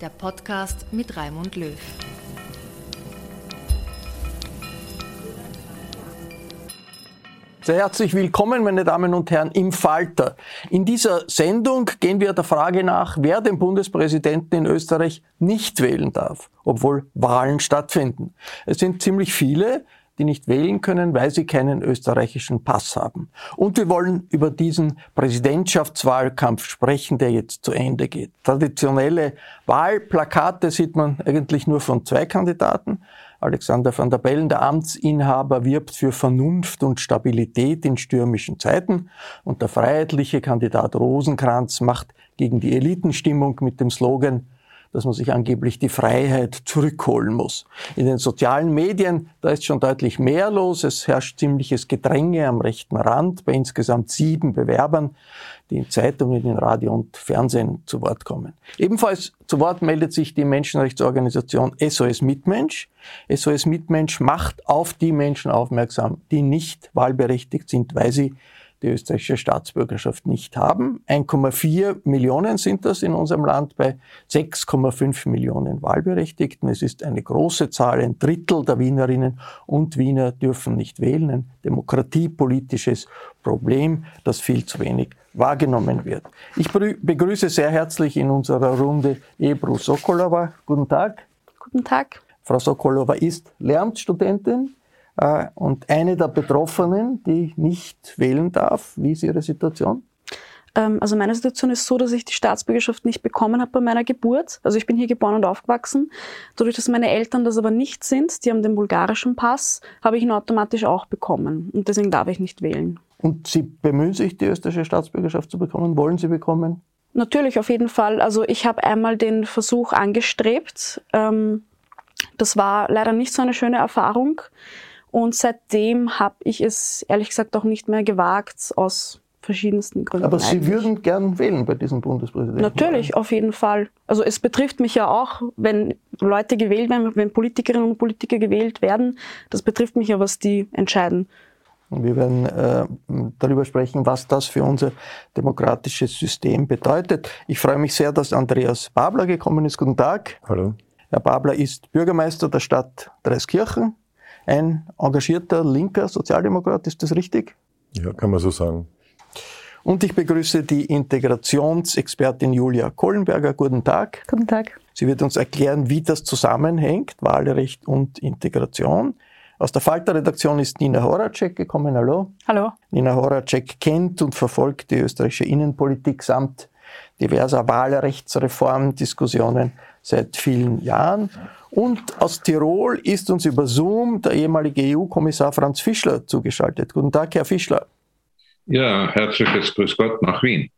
der Podcast mit Raimund Löw. Sehr herzlich willkommen, meine Damen und Herren, im Falter. In dieser Sendung gehen wir der Frage nach, wer den Bundespräsidenten in Österreich nicht wählen darf, obwohl Wahlen stattfinden. Es sind ziemlich viele, die nicht wählen können, weil sie keinen österreichischen Pass haben. Und wir wollen über diesen Präsidentschaftswahlkampf sprechen, der jetzt zu Ende geht. Traditionelle Wahlplakate sieht man eigentlich nur von zwei Kandidaten. Alexander van der Bellen, der Amtsinhaber, wirbt für Vernunft und Stabilität in stürmischen Zeiten und der freiheitliche Kandidat Rosenkranz macht gegen die Elitenstimmung mit dem Slogan dass man sich angeblich die Freiheit zurückholen muss. In den sozialen Medien, da ist schon deutlich mehr los. Es herrscht ziemliches Gedränge am rechten Rand bei insgesamt sieben Bewerbern, die in Zeitungen, in Radio und Fernsehen zu Wort kommen. Ebenfalls zu Wort meldet sich die Menschenrechtsorganisation SOS Mitmensch. SOS Mitmensch macht auf die Menschen aufmerksam, die nicht wahlberechtigt sind, weil sie die österreichische Staatsbürgerschaft nicht haben. 1,4 Millionen sind das in unserem Land bei 6,5 Millionen Wahlberechtigten. Es ist eine große Zahl, ein Drittel der Wienerinnen und Wiener dürfen nicht wählen. Ein demokratiepolitisches Problem, das viel zu wenig wahrgenommen wird. Ich begrüße sehr herzlich in unserer Runde Ebru Sokolova. Guten Tag. Guten Tag. Frau Sokolova ist Lehramtsstudentin und eine der Betroffenen, die nicht wählen darf, wie ist Ihre Situation? Ähm, also meine Situation ist so, dass ich die Staatsbürgerschaft nicht bekommen habe bei meiner Geburt. Also ich bin hier geboren und aufgewachsen. Dadurch, dass meine Eltern das aber nicht sind, die haben den bulgarischen Pass, habe ich ihn automatisch auch bekommen. Und deswegen darf ich nicht wählen. Und Sie bemühen sich, die österreichische Staatsbürgerschaft zu bekommen? Wollen Sie bekommen? Natürlich, auf jeden Fall. Also ich habe einmal den Versuch angestrebt. Ähm, das war leider nicht so eine schöne Erfahrung. Und seitdem habe ich es ehrlich gesagt auch nicht mehr gewagt, aus verschiedensten Gründen. Aber Sie eigentlich. würden gern wählen bei diesem Bundespräsidenten? Natürlich, auf jeden Fall. Also es betrifft mich ja auch, wenn Leute gewählt werden, wenn Politikerinnen und Politiker gewählt werden, das betrifft mich ja, was die entscheiden. Und wir werden äh, darüber sprechen, was das für unser demokratisches System bedeutet. Ich freue mich sehr, dass Andreas Babler gekommen ist. Guten Tag. Hallo. Herr Babler ist Bürgermeister der Stadt Dreiskirchen ein engagierter linker Sozialdemokrat, ist das richtig? Ja, kann man so sagen. Und ich begrüße die Integrationsexpertin Julia Kohlenberger. Guten Tag. Guten Tag. Sie wird uns erklären, wie das zusammenhängt, Wahlrecht und Integration. Aus der Falter-Redaktion ist Nina Horacek gekommen. Hallo. Hallo. Nina Horacek kennt und verfolgt die österreichische Innenpolitik samt diverser Wahlrechtsreformdiskussionen seit vielen Jahren. Und aus Tirol ist uns über Zoom der ehemalige EU-Kommissar Franz Fischler zugeschaltet. Guten Tag, Herr Fischler. Ja, herzliches Grüß Gott nach Wien.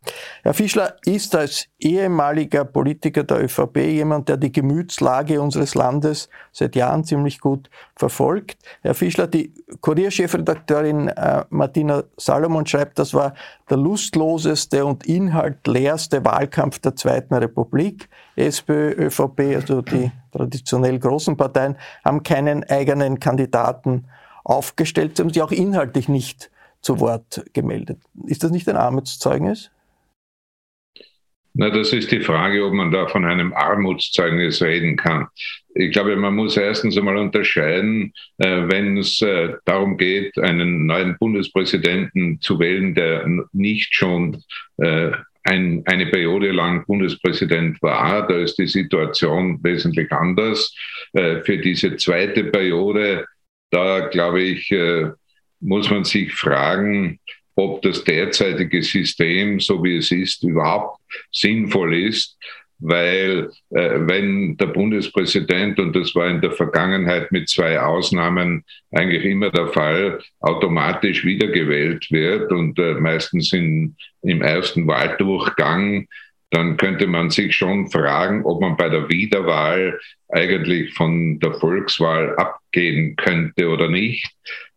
Herr Fischler ist als ehemaliger Politiker der ÖVP jemand, der die Gemütslage unseres Landes seit Jahren ziemlich gut verfolgt. Herr Fischler, die Kurierchefredakteurin äh, Martina Salomon schreibt, das war der lustloseste und inhaltleerste Wahlkampf der Zweiten Republik. SPÖ, ÖVP, also die traditionell großen Parteien, haben keinen eigenen Kandidaten aufgestellt. Sie haben sich auch inhaltlich nicht zu Wort gemeldet. Ist das nicht ein Armutszeugnis? Na, das ist die Frage, ob man da von einem Armutszeugnis reden kann. Ich glaube, man muss erstens einmal unterscheiden, äh, wenn es äh, darum geht, einen neuen Bundespräsidenten zu wählen, der nicht schon äh, ein, eine Periode lang Bundespräsident war. Da ist die Situation wesentlich anders. Für diese zweite Periode, da glaube ich, muss man sich fragen, ob das derzeitige System, so wie es ist, überhaupt sinnvoll ist, weil äh, wenn der Bundespräsident, und das war in der Vergangenheit mit zwei Ausnahmen eigentlich immer der Fall, automatisch wiedergewählt wird und äh, meistens in, im ersten Wahldurchgang, dann könnte man sich schon fragen, ob man bei der Wiederwahl eigentlich von der Volkswahl abgehen könnte oder nicht.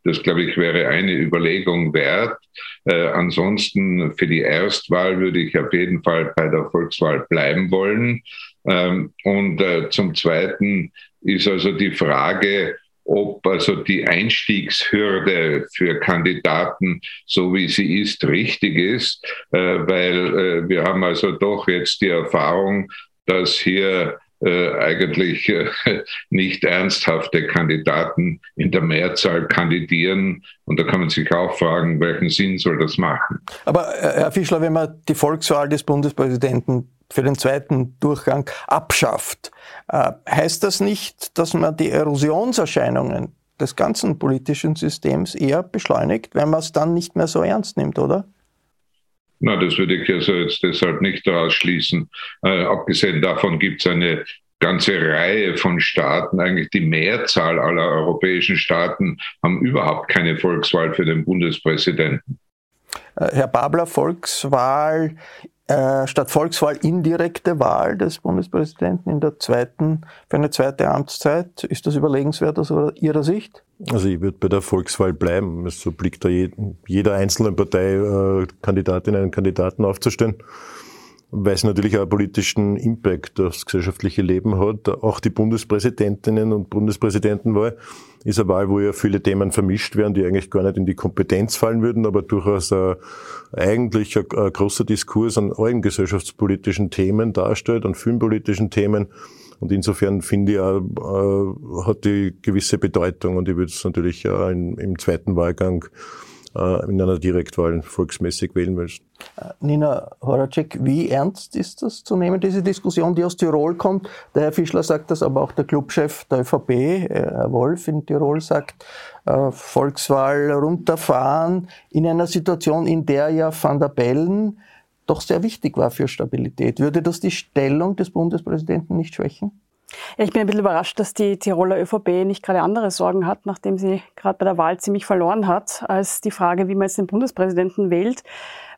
Das, glaube ich, wäre eine Überlegung wert. Äh, ansonsten für die Erstwahl würde ich auf jeden Fall bei der Volkswahl bleiben wollen. Ähm, und äh, zum Zweiten ist also die Frage, ob also die Einstiegshürde für Kandidaten, so wie sie ist, richtig ist, äh, weil äh, wir haben also doch jetzt die Erfahrung, dass hier eigentlich äh, nicht ernsthafte Kandidaten in der Mehrzahl kandidieren. Und da kann man sich auch fragen, welchen Sinn soll das machen. Aber äh, Herr Fischler, wenn man die Volkswahl des Bundespräsidenten für den zweiten Durchgang abschafft, äh, heißt das nicht, dass man die Erosionserscheinungen des ganzen politischen Systems eher beschleunigt, wenn man es dann nicht mehr so ernst nimmt, oder? Na, das würde ich also jetzt deshalb nicht ausschließen. Äh, abgesehen davon gibt es eine ganze Reihe von Staaten, eigentlich die Mehrzahl aller europäischen Staaten, haben überhaupt keine Volkswahl für den Bundespräsidenten. Äh, Herr Babler, Volkswahl äh, statt Volkswahl indirekte Wahl des Bundespräsidenten in der zweiten, für eine zweite Amtszeit. Ist das überlegenswert aus Ihrer Sicht? Also ich würde bei der Volkswahl bleiben. So blickt da jeder einzelnen Partei äh, Kandidatinnen und Kandidaten aufzustellen weil es natürlich auch einen politischen Impact aufs gesellschaftliche Leben hat. Auch die Bundespräsidentinnen und Bundespräsidentenwahl ist eine Wahl, wo ja viele Themen vermischt werden, die eigentlich gar nicht in die Kompetenz fallen würden, aber durchaus ein, eigentlich ein, ein großer Diskurs an allen gesellschaftspolitischen Themen darstellt, an filmpolitischen Themen. Und insofern finde ich auch, äh, hat die gewisse Bedeutung und ich würde es natürlich auch in, im zweiten Wahlgang äh, in einer Direktwahl volksmäßig wählen willst. Äh, Nina Horacek, wie ernst ist das zu nehmen, diese Diskussion, die aus Tirol kommt? Der Herr Fischler sagt das, aber auch der Clubchef der ÖVP, äh, Herr Wolf in Tirol, sagt, Volkswahl runterfahren in einer Situation, in der ja Van der Bellen doch sehr wichtig war für Stabilität. Würde das die Stellung des Bundespräsidenten nicht schwächen? Ja, ich bin ein bisschen überrascht, dass die Tiroler ÖVP nicht gerade andere Sorgen hat, nachdem sie gerade bei der Wahl ziemlich verloren hat, als die Frage, wie man jetzt den Bundespräsidenten wählt.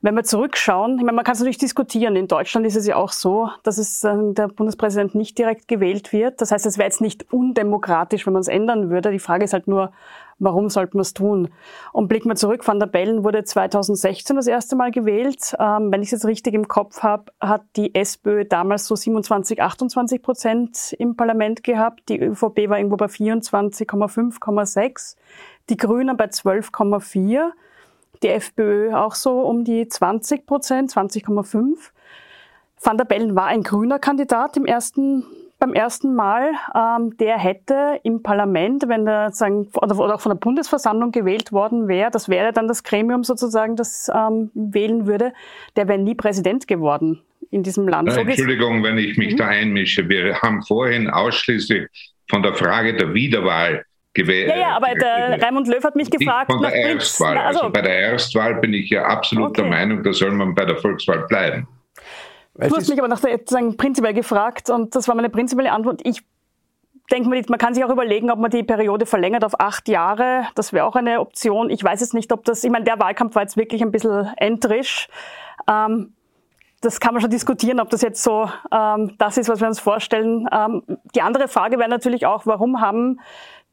Wenn wir zurückschauen, ich meine, man kann es natürlich diskutieren. In Deutschland ist es ja auch so, dass es äh, der Bundespräsident nicht direkt gewählt wird. Das heißt, es wäre jetzt nicht undemokratisch, wenn man es ändern würde. Die Frage ist halt nur, warum sollte man es tun? Und blicken wir zurück, Van der Bellen wurde 2016 das erste Mal gewählt. Ähm, wenn ich es jetzt richtig im Kopf habe, hat die SPÖ damals so 27, 28 Prozent im Parlament gehabt. Die ÖVP war irgendwo bei 24,5,6. Die Grünen bei 12,4 die FPÖ auch so um die 20 Prozent, 20,5. Van der Bellen war ein grüner Kandidat im ersten, beim ersten Mal. Ähm, der hätte im Parlament, wenn er sagen, oder, oder auch von der Bundesversammlung gewählt worden wäre, das wäre dann das Gremium sozusagen, das ähm, wählen würde, der wäre nie Präsident geworden in diesem Land. So Entschuldigung, wenn ich mich mhm. da einmische. Wir haben vorhin ausschließlich von der Frage der Wiederwahl gewählt. Ja, ja, aber der Raimund Löw hat mich gefragt. Von der Erstwahl. Also, also, bei der Erstwahl bin ich ja absolut okay. der Meinung, da soll man bei der Volkswahl bleiben. Du hast mich aber nach der, sozusagen prinzipiell gefragt und das war meine prinzipielle Antwort. Ich denkt man, man kann sich auch überlegen, ob man die Periode verlängert auf acht Jahre. Das wäre auch eine Option. Ich weiß jetzt nicht, ob das, ich meine, der Wahlkampf war jetzt wirklich ein bisschen entrisch. Ähm, das kann man schon diskutieren, ob das jetzt so ähm, das ist, was wir uns vorstellen. Ähm, die andere Frage wäre natürlich auch, warum haben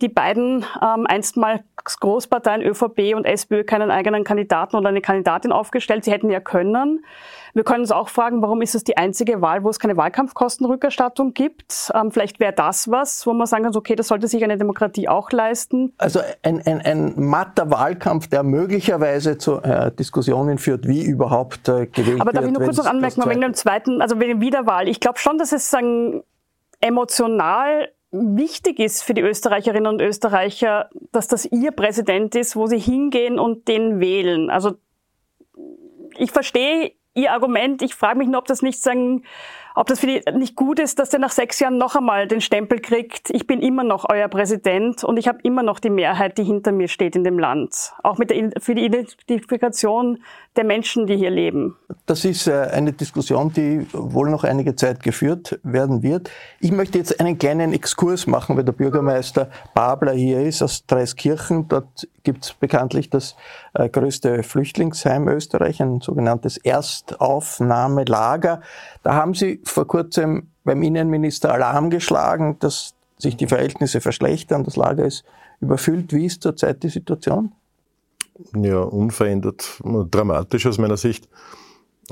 die beiden ähm, einstmals Großparteien ÖVP und SPÖ keinen eigenen Kandidaten oder eine Kandidatin aufgestellt. Sie hätten ja können. Wir können uns auch fragen, warum ist es die einzige Wahl, wo es keine Wahlkampfkostenrückerstattung gibt? Ähm, vielleicht wäre das was, wo man sagen kann, okay, das sollte sich eine Demokratie auch leisten. Also ein, ein, ein matter Wahlkampf, der möglicherweise zu äh, Diskussionen führt, wie überhaupt äh, gewählt wird. Aber darf ich nur kurz noch anmerken, wegen dem zweiten, also wegen Wiederwahl. Ich glaube schon, dass es sagen, emotional wichtig ist für die Österreicherinnen und Österreicher, dass das ihr Präsident ist, wo sie hingehen und den wählen. Also ich verstehe Ihr Argument. Ich frage mich nur, ob das nicht sagen, ob das für die nicht gut ist, dass der nach sechs Jahren noch einmal den Stempel kriegt. Ich bin immer noch euer Präsident und ich habe immer noch die Mehrheit, die hinter mir steht in dem Land. Auch mit der, für die Identifikation der Menschen, die hier leben. Das ist äh, eine Diskussion, die wohl noch einige Zeit geführt werden wird. Ich möchte jetzt einen kleinen Exkurs machen, weil der Bürgermeister Babler hier ist aus Dreiskirchen. Dort gibt es bekanntlich das äh, größte Flüchtlingsheim Österreich, ein sogenanntes Erstaufnahmelager. Da haben sie vor kurzem beim Innenminister Alarm geschlagen, dass sich die Verhältnisse verschlechtern. Das Lager ist überfüllt. Wie ist zurzeit die Situation? Ja, unverändert, dramatisch aus meiner Sicht.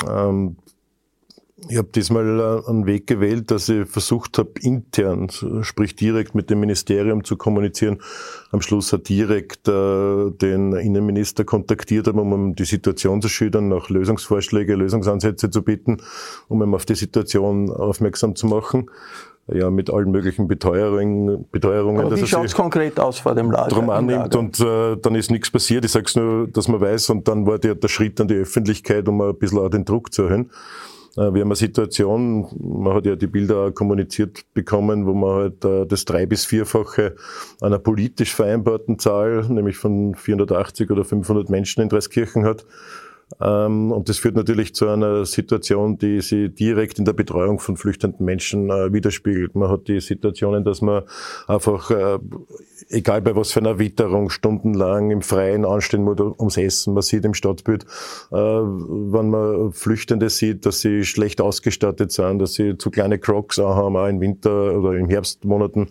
Ähm, ich habe diesmal äh, einen Weg gewählt, dass ich versucht habe, intern, sprich direkt mit dem Ministerium zu kommunizieren. Am Schluss hat direkt äh, den Innenminister kontaktiert, um ihm die Situation zu schildern, nach Lösungsvorschläge, Lösungsansätze zu bieten, um ihm auf die Situation aufmerksam zu machen ja, mit allen möglichen Beteuerungen. Beteuerungen Aber wie schaut es konkret aus vor dem Lager? Drum annimmt und äh, dann ist nichts passiert. Ich sage es nur, dass man weiß und dann war der, der Schritt an die Öffentlichkeit, um ein bisschen auch den Druck zu erhöhen. Äh, wir haben eine Situation, man hat ja die Bilder kommuniziert bekommen, wo man halt äh, das drei- bis vierfache einer politisch vereinbarten Zahl, nämlich von 480 oder 500 Menschen in Dreiskirchen hat. Ähm, und das führt natürlich zu einer Situation, die sich direkt in der Betreuung von flüchtenden Menschen äh, widerspiegelt. Man hat die Situationen, dass man einfach, äh, egal bei was für einer Witterung, stundenlang im Freien anstehen muss ums Essen. Man sieht im Stadtbild, äh, wenn man Flüchtende sieht, dass sie schlecht ausgestattet sind, dass sie zu kleine Crocs haben, auch im Winter oder im Herbstmonaten.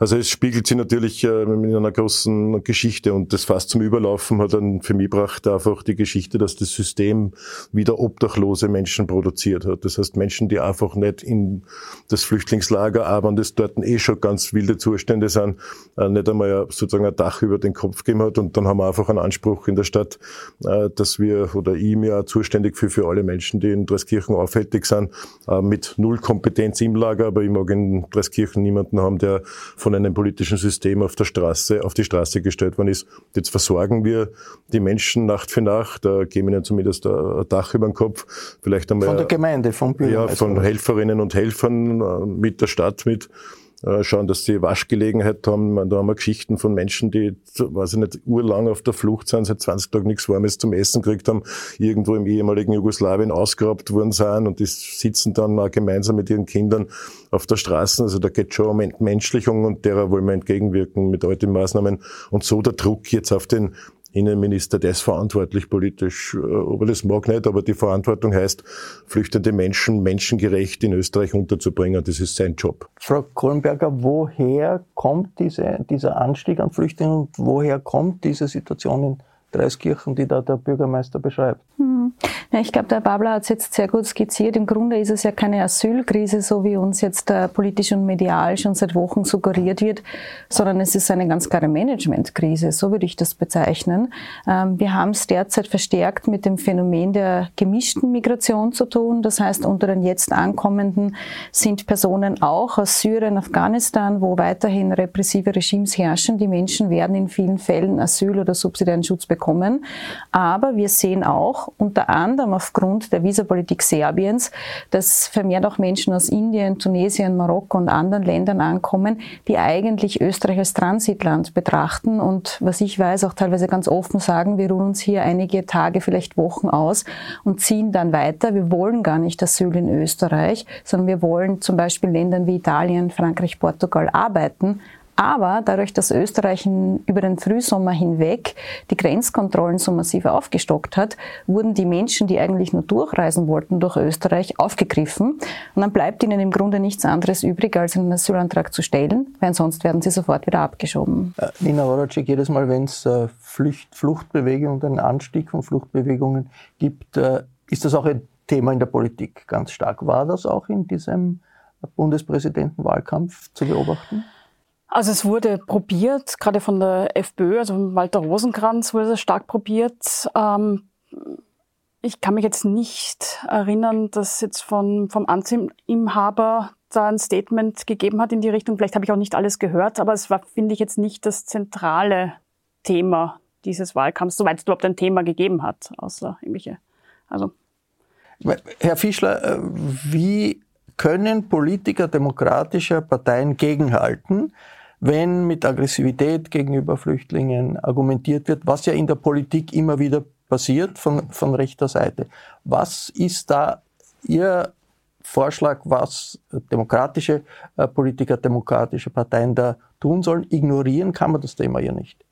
Also es spiegelt sich natürlich äh, in einer großen Geschichte und das fast zum Überlaufen hat dann für mich gebracht einfach die Geschichte, dass das System wieder obdachlose Menschen produziert hat. Das heißt Menschen, die einfach nicht in das Flüchtlingslager arbeiten, das dort eh schon ganz wilde Zustände sind, äh, nicht einmal sozusagen ein Dach über den Kopf gegeben hat und dann haben wir einfach einen Anspruch in der Stadt, äh, dass wir oder ich mir zuständig für für alle Menschen, die in Dreskirchen aufhältig sind, mit null Kompetenz im Lager, aber ich mag in Dreskirchen niemanden haben, der von von einem politischen System auf der Straße, auf die Straße gestellt worden ist. Jetzt versorgen wir die Menschen Nacht für Nacht, da geben ihnen zumindest ein Dach über den Kopf, vielleicht einmal. Von der Gemeinde, vom Bürgermeister. Ja, von Helferinnen und Helfern äh, mit der Stadt mit. Äh, schauen, dass sie Waschgelegenheit haben. da haben wir Geschichten von Menschen, die, weiß ich nicht, urlang auf der Flucht sind, seit 20 Tagen nichts Warmes zum Essen gekriegt haben, irgendwo im ehemaligen Jugoslawien ausgeraubt worden sind und die sitzen dann auch gemeinsam mit ihren Kindern auf der Straße. Also da geht schon um Entmenschlichung und derer wollen wir entgegenwirken mit alten Maßnahmen. Und so der Druck jetzt auf den Innenminister, der ist verantwortlich politisch, äh, ob er das mag nicht, aber die Verantwortung heißt, flüchtende Menschen menschengerecht in Österreich unterzubringen. Das ist sein Job. Frau Kohlenberger, woher kommt diese, dieser Anstieg an Flüchtlingen und woher kommt diese Situation in Dreiskirchen, die da der Bürgermeister beschreibt? Hm. Ja, ich glaube, der Babler hat es jetzt sehr gut skizziert. Im Grunde ist es ja keine Asylkrise, so wie uns jetzt äh, politisch und medial schon seit Wochen suggeriert wird, sondern es ist eine ganz klare Managementkrise, so würde ich das bezeichnen. Ähm, wir haben es derzeit verstärkt mit dem Phänomen der gemischten Migration zu tun. Das heißt, unter den jetzt Ankommenden sind Personen auch aus Syrien, Afghanistan, wo weiterhin repressive Regimes herrschen. Die Menschen werden in vielen Fällen Asyl oder subsidiären Schutz bekommen. Aber wir sehen auch unter anderem, anderem aufgrund der Visapolitik Serbiens, dass vermehrt auch Menschen aus Indien, Tunesien, Marokko und anderen Ländern ankommen, die eigentlich Österreich als Transitland betrachten und was ich weiß, auch teilweise ganz offen sagen, wir ruhen uns hier einige Tage, vielleicht Wochen aus und ziehen dann weiter. Wir wollen gar nicht Asyl in Österreich, sondern wir wollen zum Beispiel in Ländern wie Italien, Frankreich, Portugal arbeiten aber dadurch, dass Österreich über den Frühsommer hinweg die Grenzkontrollen so massiv aufgestockt hat, wurden die Menschen, die eigentlich nur durchreisen wollten durch Österreich, aufgegriffen. Und dann bleibt ihnen im Grunde nichts anderes übrig, als einen Asylantrag zu stellen, weil sonst werden sie sofort wieder abgeschoben. Äh, Nina Horacek, jedes Mal, wenn es äh, Fluchtbewegungen, einen Anstieg von Fluchtbewegungen gibt, äh, ist das auch ein Thema in der Politik ganz stark. War das auch in diesem Bundespräsidentenwahlkampf zu beobachten? Also es wurde probiert, gerade von der FPÖ, also von Walter Rosenkranz wurde es stark probiert. Ähm, ich kann mich jetzt nicht erinnern, dass jetzt von, vom Amtsinhaber da ein Statement gegeben hat in die Richtung. Vielleicht habe ich auch nicht alles gehört, aber es war, finde ich, jetzt nicht das zentrale Thema dieses Wahlkampfs, soweit es überhaupt ein Thema gegeben hat, außer irgendwelche. Also. Herr Fischler, äh, wie können Politiker demokratischer Parteien gegenhalten? Wenn mit Aggressivität gegenüber Flüchtlingen argumentiert wird, was ja in der Politik immer wieder passiert von, von rechter Seite. Was ist da Ihr Vorschlag, was demokratische äh, Politiker, demokratische Parteien da tun sollen? Ignorieren kann man das Thema ja nicht.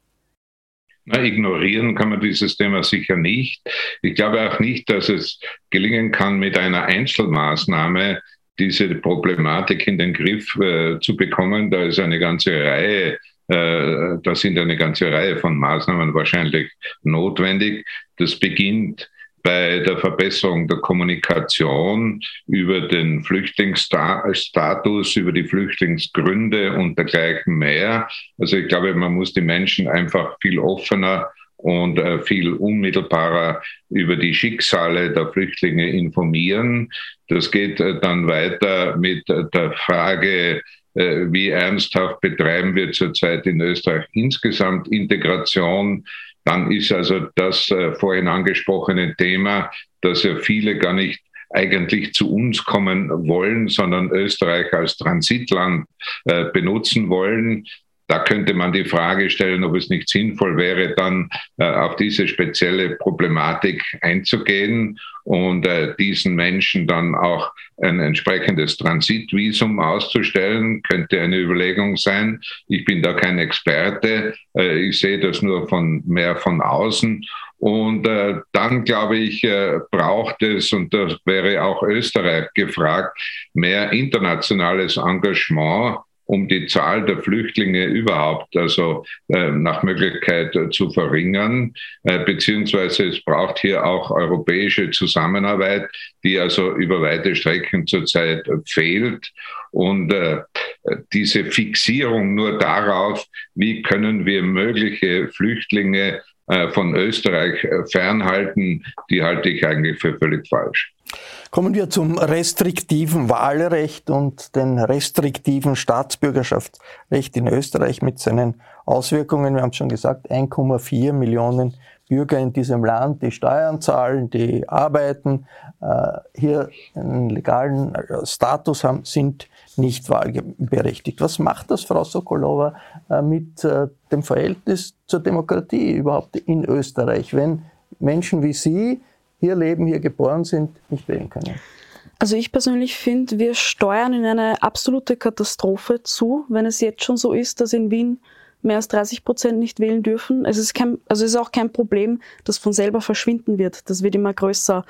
Na, ignorieren kann man dieses Thema sicher nicht. Ich glaube auch nicht, dass es gelingen kann, mit einer Einzelmaßnahme diese Problematik in den Griff äh, zu bekommen. Da ist eine ganze Reihe, äh, da sind eine ganze Reihe von Maßnahmen wahrscheinlich notwendig. Das beginnt bei der Verbesserung der Kommunikation über den Flüchtlingsstatus, über die Flüchtlingsgründe und dergleichen mehr. Also ich glaube, man muss die Menschen einfach viel offener und äh, viel unmittelbarer über die Schicksale der Flüchtlinge informieren. Das geht äh, dann weiter mit äh, der Frage, wie ernsthaft betreiben wir zurzeit in Österreich insgesamt Integration. Dann ist also das vorhin angesprochene Thema, dass ja viele gar nicht eigentlich zu uns kommen wollen, sondern Österreich als Transitland benutzen wollen. Da könnte man die Frage stellen, ob es nicht sinnvoll wäre, dann äh, auf diese spezielle Problematik einzugehen und äh, diesen Menschen dann auch ein entsprechendes Transitvisum auszustellen, könnte eine Überlegung sein. Ich bin da kein Experte. Äh, ich sehe das nur von mehr von außen. Und äh, dann, glaube ich, äh, braucht es, und das wäre auch Österreich gefragt, mehr internationales Engagement um die Zahl der Flüchtlinge überhaupt also äh, nach Möglichkeit zu verringern, äh, beziehungsweise es braucht hier auch europäische Zusammenarbeit, die also über weite Strecken zurzeit fehlt. Und äh, diese Fixierung nur darauf, wie können wir mögliche Flüchtlinge von Österreich fernhalten, die halte ich eigentlich für völlig falsch. Kommen wir zum restriktiven Wahlrecht und den restriktiven Staatsbürgerschaftsrecht in Österreich mit seinen Auswirkungen. Wir haben es schon gesagt, 1,4 Millionen Bürger in diesem Land, die Steuern zahlen, die arbeiten, äh, hier einen legalen äh, Status haben, sind nicht wahlberechtigt. Was macht das, Frau Sokolova, äh, mit dem Verhältnis zur Demokratie überhaupt in Österreich, wenn Menschen wie Sie hier leben, hier geboren sind, nicht wählen können? Also ich persönlich finde, wir steuern in eine absolute Katastrophe zu, wenn es jetzt schon so ist, dass in Wien mehr als 30 Prozent nicht wählen dürfen. Es ist, kein, also es ist auch kein Problem, das von selber verschwinden wird. Das wird immer größer.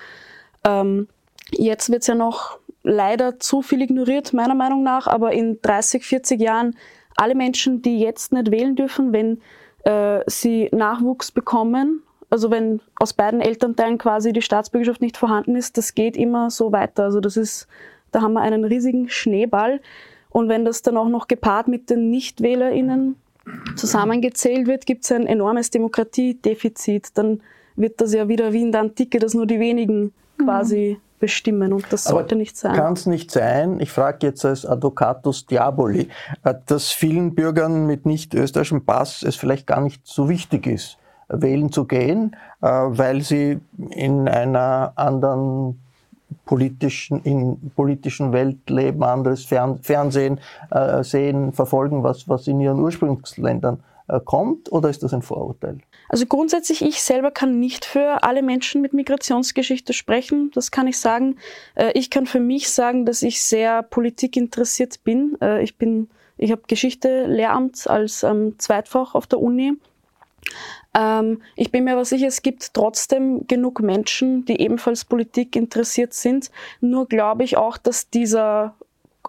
Ähm, jetzt wird es ja noch leider zu viel ignoriert, meiner Meinung nach, aber in 30, 40 Jahren alle Menschen, die jetzt nicht wählen dürfen, wenn äh, sie Nachwuchs bekommen also wenn aus beiden Elternteilen quasi die Staatsbürgerschaft nicht vorhanden ist, das geht immer so weiter. Also das ist, da haben wir einen riesigen Schneeball. Und wenn das dann auch noch gepaart mit den NichtwählerInnen zusammengezählt wird, gibt es ein enormes Demokratiedefizit. Dann wird das ja wieder wie in der Antike, dass nur die wenigen quasi mhm. bestimmen und das sollte Aber nicht sein. Kann es nicht sein, ich frage jetzt als Advocatus Diaboli, äh, dass vielen Bürgern mit nicht österreichischem Pass es vielleicht gar nicht so wichtig ist, wählen zu gehen, äh, weil sie in einer anderen politischen, in politischen Welt leben, anderes Fernsehen äh, sehen, verfolgen, was, was in ihren Ursprungsländern äh, kommt, oder ist das ein Vorurteil? Also grundsätzlich, ich selber kann nicht für alle Menschen mit Migrationsgeschichte sprechen, das kann ich sagen. Ich kann für mich sagen, dass ich sehr politikinteressiert bin. Ich bin, ich habe Geschichte Lehramt als ähm, Zweitfach auf der Uni. Ähm, ich bin mir aber sicher, es gibt trotzdem genug Menschen, die ebenfalls Politik interessiert sind. Nur glaube ich auch, dass dieser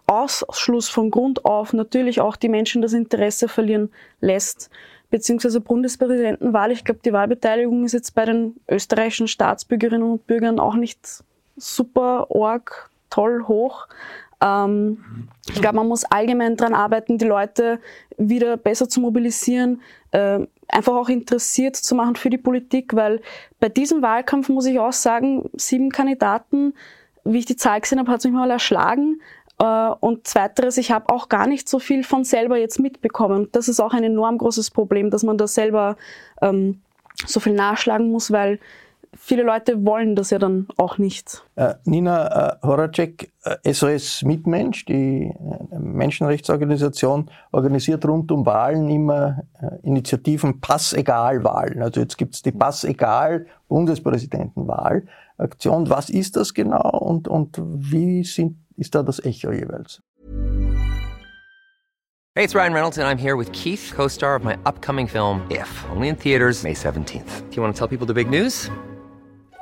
Ausschluss von Grund auf natürlich auch die Menschen das Interesse verlieren lässt. Beziehungsweise Bundespräsidentenwahl. Ich glaube, die Wahlbeteiligung ist jetzt bei den österreichischen Staatsbürgerinnen und Bürgern auch nicht super org toll hoch. Ähm, ich glaube, man muss allgemein daran arbeiten, die Leute wieder besser zu mobilisieren, äh, einfach auch interessiert zu machen für die Politik, weil bei diesem Wahlkampf muss ich auch sagen, sieben Kandidaten, wie ich die Zahl gesehen habe, hat mich mal erschlagen. Äh, und zweiteres, ich habe auch gar nicht so viel von selber jetzt mitbekommen. Das ist auch ein enorm großes Problem, dass man da selber ähm, so viel nachschlagen muss, weil viele Leute wollen das ja dann auch nicht. Äh, Nina äh, Horacek, äh, SOS Mitmensch, die äh, Menschenrechtsorganisation, organisiert rund um Wahlen immer äh, Initiativen Passegal-Wahlen. Also jetzt gibt es die Passegal Bundespräsidentenwahl. Aktion. Was ist das genau und, und wie sind ist da das Echo jeweils. Hey, it's Ryan Reynolds and I'm here with Keith, co-star of my upcoming film If, only in theaters May 17th. Do you want to tell people the big news?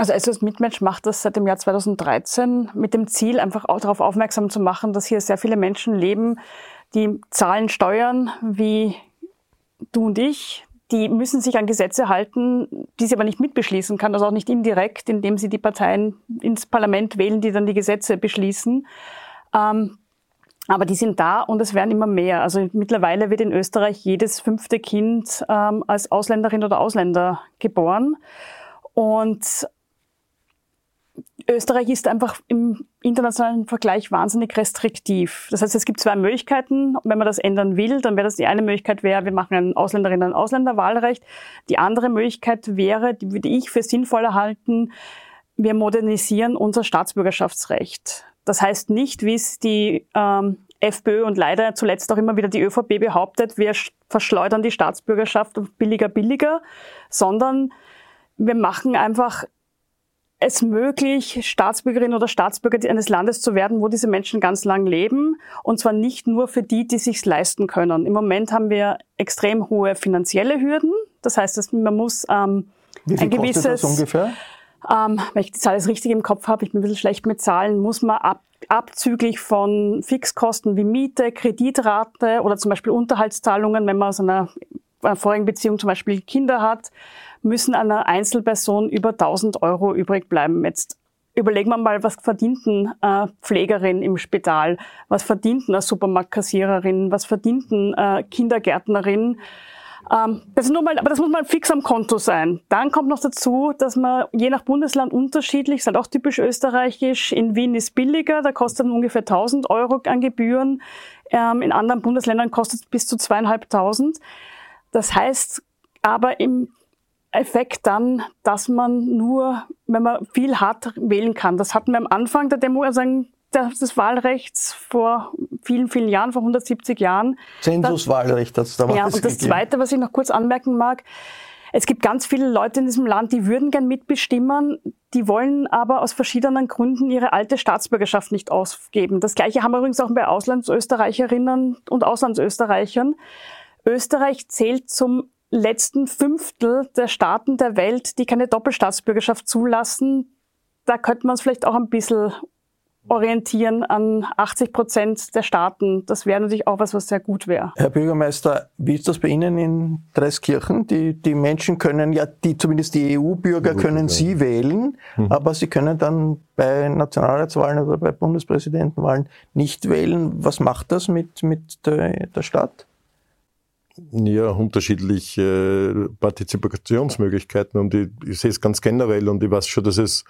Also SOS Mitmensch macht das seit dem Jahr 2013 mit dem Ziel, einfach auch darauf aufmerksam zu machen, dass hier sehr viele Menschen leben, die zahlen Steuern wie du und ich. Die müssen sich an Gesetze halten, die sie aber nicht mitbeschließen kann, also auch nicht indirekt, indem sie die Parteien ins Parlament wählen, die dann die Gesetze beschließen. Ähm, aber die sind da und es werden immer mehr. Also mittlerweile wird in Österreich jedes fünfte Kind ähm, als Ausländerin oder Ausländer geboren. Und Österreich ist einfach im internationalen Vergleich wahnsinnig restriktiv. Das heißt, es gibt zwei Möglichkeiten. Wenn man das ändern will, dann wäre das die eine Möglichkeit wäre, wir machen ein Ausländerinnen- und Ausländerwahlrecht. Die andere Möglichkeit wäre, die würde ich für sinnvoll erhalten, wir modernisieren unser Staatsbürgerschaftsrecht. Das heißt nicht, wie es die ähm, FPÖ und leider zuletzt auch immer wieder die ÖVP behauptet, wir verschleudern die Staatsbürgerschaft billiger, billiger, sondern wir machen einfach es möglich, Staatsbürgerin oder Staatsbürger eines Landes zu werden, wo diese Menschen ganz lang leben. Und zwar nicht nur für die, die sich's leisten können. Im Moment haben wir extrem hohe finanzielle Hürden. Das heißt, dass man muss ähm, Wie viel ein gewisses, kostet das ungefähr? Ähm, wenn ich die Zahl jetzt richtig im Kopf habe, ich bin ein bisschen schlecht mit Zahlen, muss man ab, abzüglich von Fixkosten wie Miete, Kreditrate oder zum Beispiel Unterhaltszahlungen, wenn man aus einer, einer vorigen Beziehung zum Beispiel Kinder hat, müssen einer Einzelperson über 1000 Euro übrig bleiben. Jetzt überlegen wir mal, was verdient eine äh, Pflegerin im Spital, was verdient eine Supermarktkassiererin, was verdient eine äh, Kindergärtnerin. Ähm, das ist nur mal, aber das muss mal fix am Konto sein. Dann kommt noch dazu, dass man je nach Bundesland unterschiedlich, ist halt auch typisch österreichisch, in Wien ist billiger, da kostet man ungefähr 1000 Euro an Gebühren. Ähm, in anderen Bundesländern kostet es bis zu zweieinhalbtausend. Das heißt, aber im Effekt dann, dass man nur, wenn man viel hat, wählen kann. Das hatten wir am Anfang der Demo, also des Wahlrechts vor vielen, vielen Jahren, vor 170 Jahren. Zensuswahlrecht hat es damals Ja, und das gegeben. Zweite, was ich noch kurz anmerken mag, es gibt ganz viele Leute in diesem Land, die würden gern mitbestimmen, die wollen aber aus verschiedenen Gründen ihre alte Staatsbürgerschaft nicht ausgeben. Das Gleiche haben wir übrigens auch bei Auslandsösterreicherinnen und Auslandsösterreichern. Österreich zählt zum letzten Fünftel der Staaten der Welt, die keine Doppelstaatsbürgerschaft zulassen, da könnte man es vielleicht auch ein bisschen orientieren an 80 Prozent der Staaten. Das wäre natürlich auch was, was sehr gut wäre. Herr Bürgermeister, wie ist das bei Ihnen in Dreiskirchen? Die, die Menschen können ja, die, zumindest die EU-Bürger können Sie wählen, mhm. aber Sie können dann bei Nationalratswahlen oder bei Bundespräsidentenwahlen nicht wählen. Was macht das mit, mit der, der Stadt? Ja, unterschiedliche Partizipationsmöglichkeiten und ich, ich sehe es ganz generell und ich weiß schon, dass es